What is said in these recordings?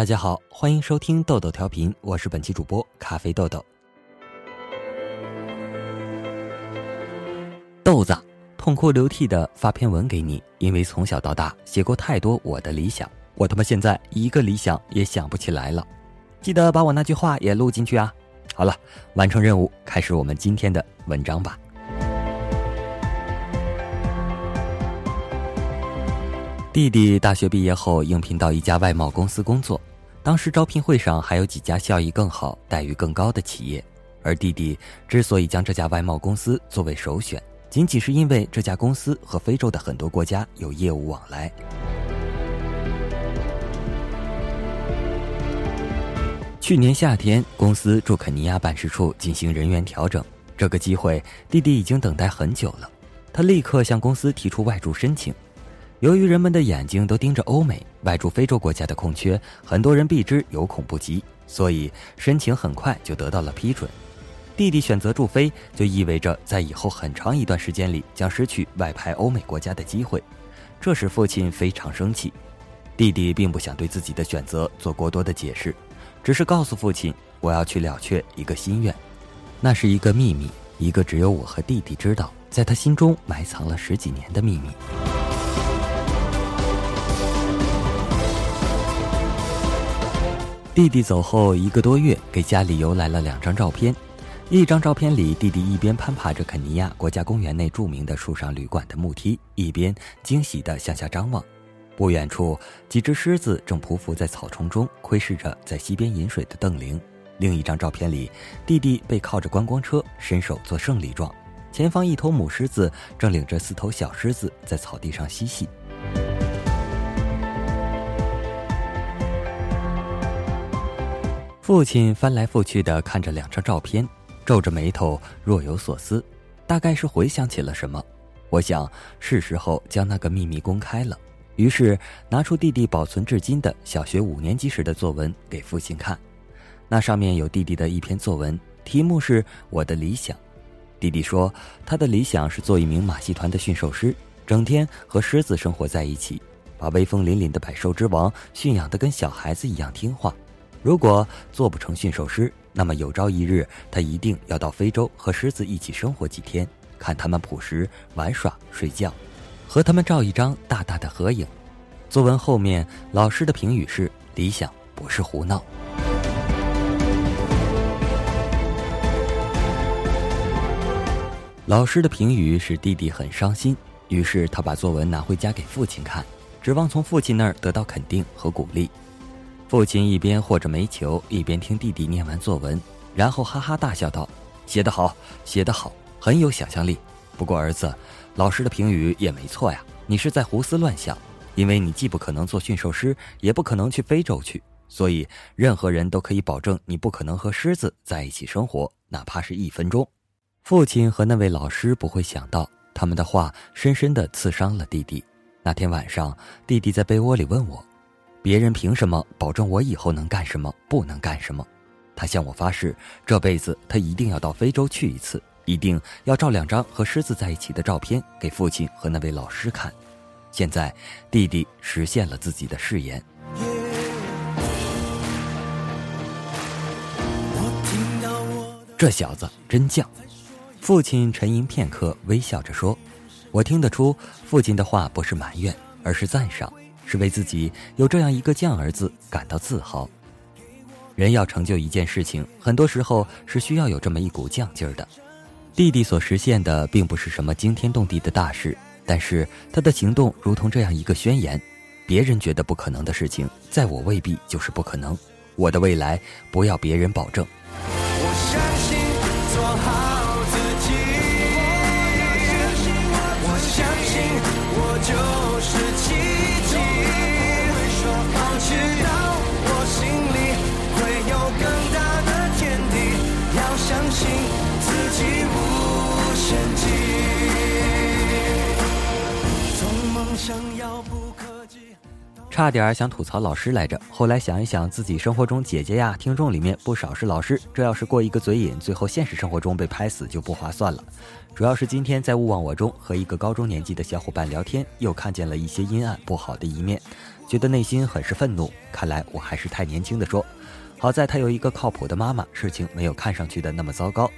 大家好，欢迎收听豆豆调频，我是本期主播咖啡豆豆。豆子痛哭流涕的发篇文给你，因为从小到大写过太多我的理想，我他妈现在一个理想也想不起来了。记得把我那句话也录进去啊！好了，完成任务，开始我们今天的文章吧。弟弟大学毕业后应聘到一家外贸公司工作。当时招聘会上还有几家效益更好、待遇更高的企业，而弟弟之所以将这家外贸公司作为首选，仅仅是因为这家公司和非洲的很多国家有业务往来。去年夏天，公司驻肯尼亚办事处进行人员调整，这个机会弟弟已经等待很久了，他立刻向公司提出外驻申请。由于人们的眼睛都盯着欧美，外驻非洲国家的空缺，很多人避之有恐不及，所以申请很快就得到了批准。弟弟选择驻非，就意味着在以后很长一段时间里将失去外派欧美国家的机会，这使父亲非常生气。弟弟并不想对自己的选择做过多的解释，只是告诉父亲：“我要去了却一个心愿，那是一个秘密，一个只有我和弟弟知道，在他心中埋藏了十几年的秘密。”弟弟走后一个多月，给家里邮来了两张照片。一张照片里，弟弟一边攀爬着肯尼亚国家公园内著名的树上旅馆的木梯，一边惊喜地向下张望。不远处，几只狮子正匍匐在草丛中，窥视着在溪边饮水的邓玲。另一张照片里，弟弟背靠着观光车，伸手做胜利状。前方，一头母狮子正领着四头小狮子在草地上嬉戏。父亲翻来覆去的看着两张照片，皱着眉头，若有所思，大概是回想起了什么。我想是时候将那个秘密公开了，于是拿出弟弟保存至今的小学五年级时的作文给父亲看。那上面有弟弟的一篇作文，题目是我的理想。弟弟说他的理想是做一名马戏团的驯兽师，整天和狮子生活在一起，把威风凛凛的百兽之王驯养得跟小孩子一样听话。如果做不成驯兽师，那么有朝一日他一定要到非洲和狮子一起生活几天，看他们捕食、玩耍、睡觉，和他们照一张大大的合影。作文后面老师的评语是：理想不是胡闹。老师的评语使弟弟很伤心，于是他把作文拿回家给父亲看，指望从父亲那儿得到肯定和鼓励。父亲一边和着煤球，一边听弟弟念完作文，然后哈哈大笑道：“写得好，写得好，很有想象力。不过儿子，老师的评语也没错呀，你是在胡思乱想，因为你既不可能做驯兽师，也不可能去非洲去，所以任何人都可以保证你不可能和狮子在一起生活，哪怕是一分钟。”父亲和那位老师不会想到，他们的话深深地刺伤了弟弟。那天晚上，弟弟在被窝里问我。别人凭什么保证我以后能干什么，不能干什么？他向我发誓，这辈子他一定要到非洲去一次，一定要照两张和狮子在一起的照片给父亲和那位老师看。现在，弟弟实现了自己的誓言。这小子真犟。父亲沉吟片刻，微笑着说：“我听得出，父亲的话不是埋怨，而是赞赏。”是为自己有这样一个犟儿子感到自豪。人要成就一件事情，很多时候是需要有这么一股犟劲儿的。弟弟所实现的并不是什么惊天动地的大事，但是他的行动如同这样一个宣言：别人觉得不可能的事情，在我未必就是不可能。我的未来不要别人保证。差点想吐槽老师来着，后来想一想，自己生活中姐姐呀、听众里面不少是老师，这要是过一个嘴瘾，最后现实生活中被拍死就不划算了。主要是今天在勿忘我中和一个高中年纪的小伙伴聊天，又看见了一些阴暗不好的一面，觉得内心很是愤怒。看来我还是太年轻的说，好在他有一个靠谱的妈妈，事情没有看上去的那么糟糕。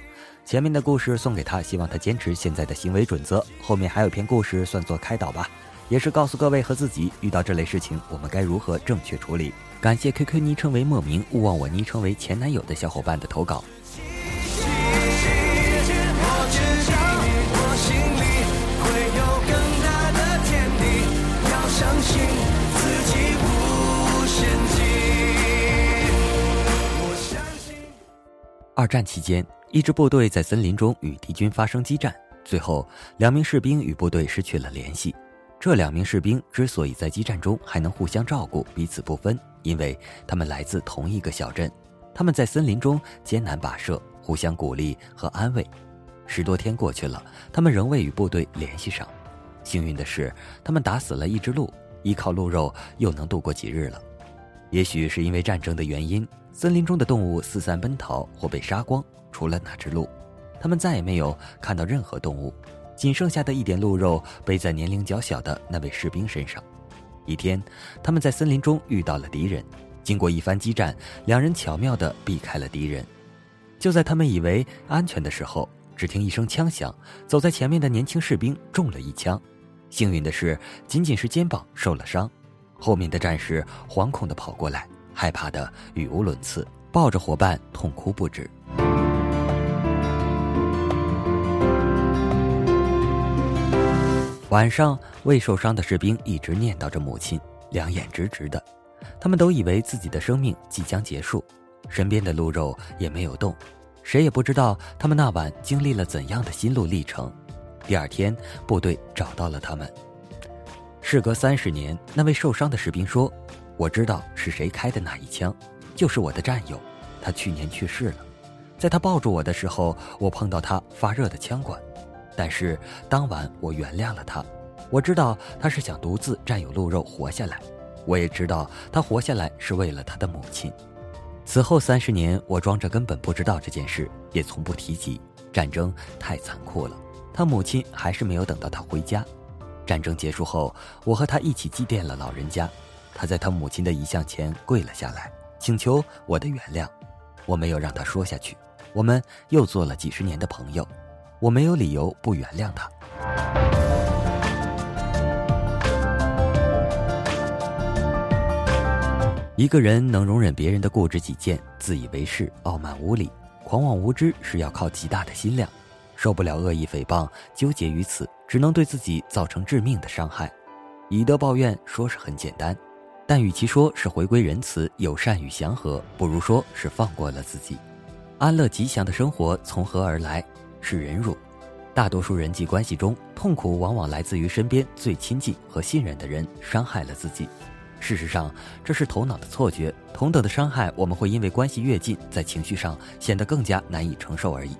前面的故事送给他，希望他坚持现在的行为准则。后面还有篇故事算作开导吧，也是告诉各位和自己，遇到这类事情我们该如何正确处理。感谢 QQ 昵称为莫名勿忘我昵称为前男友的小伙伴的投稿。二战期间，一支部队在森林中与敌军发生激战，最后两名士兵与部队失去了联系。这两名士兵之所以在激战中还能互相照顾、彼此不分，因为他们来自同一个小镇。他们在森林中艰难跋涉，互相鼓励和安慰。十多天过去了，他们仍未与部队联系上。幸运的是，他们打死了一只鹿，依靠鹿肉又能度过几日了。也许是因为战争的原因。森林中的动物四散奔逃或被杀光，除了那只鹿，他们再也没有看到任何动物。仅剩下的一点鹿肉背在年龄较小的那位士兵身上。一天，他们在森林中遇到了敌人，经过一番激战，两人巧妙地避开了敌人。就在他们以为安全的时候，只听一声枪响，走在前面的年轻士兵中了一枪。幸运的是，仅仅是肩膀受了伤。后面的战士惶恐地跑过来。害怕的语无伦次，抱着伙伴痛哭不止。晚上，未受伤的士兵一直念叨着母亲，两眼直直的。他们都以为自己的生命即将结束，身边的鹿肉也没有动，谁也不知道他们那晚经历了怎样的心路历程。第二天，部队找到了他们。事隔三十年，那位受伤的士兵说。我知道是谁开的那一枪，就是我的战友，他去年去世了。在他抱住我的时候，我碰到他发热的枪管，但是当晚我原谅了他。我知道他是想独自占有鹿肉活下来，我也知道他活下来是为了他的母亲。此后三十年，我装着根本不知道这件事，也从不提及。战争太残酷了，他母亲还是没有等到他回家。战争结束后，我和他一起祭奠了老人家。他在他母亲的遗像前跪了下来，请求我的原谅。我没有让他说下去，我们又做了几十年的朋友，我没有理由不原谅他。一个人能容忍别人的固执己见、自以为是、傲慢无礼、狂妄无知，是要靠极大的心量。受不了恶意诽谤，纠结于此，只能对自己造成致命的伤害。以德报怨，说是很简单。但与其说是回归仁慈、友善与祥和，不如说是放过了自己。安乐吉祥的生活从何而来？是忍辱。大多数人际关系中，痛苦往往来自于身边最亲近和信任的人伤害了自己。事实上，这是头脑的错觉。同等的伤害，我们会因为关系越近，在情绪上显得更加难以承受而已。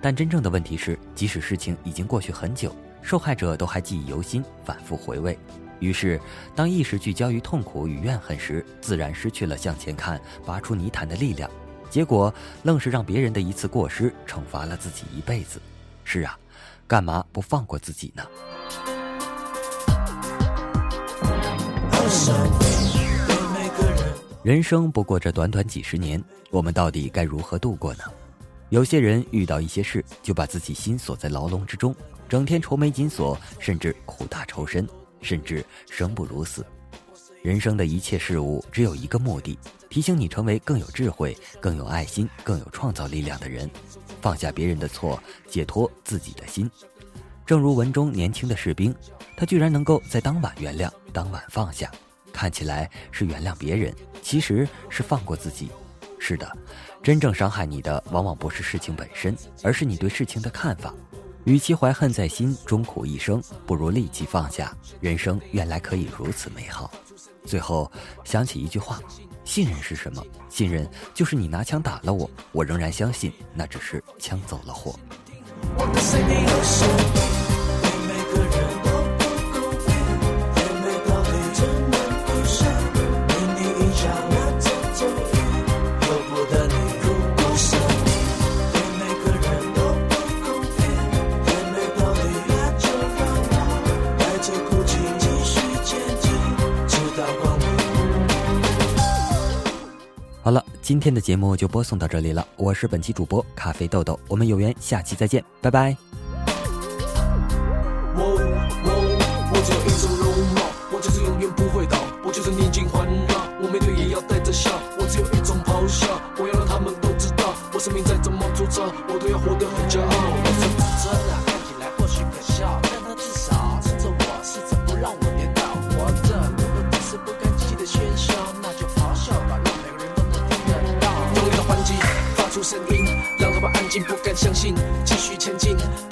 但真正的问题是，即使事情已经过去很久，受害者都还记忆犹新，反复回味。于是，当意识聚焦于痛苦与怨恨时，自然失去了向前看、拔出泥潭的力量。结果，愣是让别人的一次过失惩罚了自己一辈子。是啊，干嘛不放过自己呢？人生不过这短短几十年，我们到底该如何度过呢？有些人遇到一些事，就把自己心锁在牢笼之中，整天愁眉紧锁，甚至苦大仇深。甚至生不如死。人生的一切事物只有一个目的：提醒你成为更有智慧、更有爱心、更有创造力量的人，放下别人的错，解脱自己的心。正如文中年轻的士兵，他居然能够在当晚原谅、当晚放下，看起来是原谅别人，其实是放过自己。是的，真正伤害你的，往往不是事情本身，而是你对事情的看法。与其怀恨在心，终苦一生，不如立即放下。人生原来可以如此美好。最后想起一句话：信任是什么？信任就是你拿枪打了我，我仍然相信那只是枪走了火。今天的节目就播送到这里了，我是本期主播咖啡豆豆，我们有缘下期再见，拜拜。我就是。继续前进。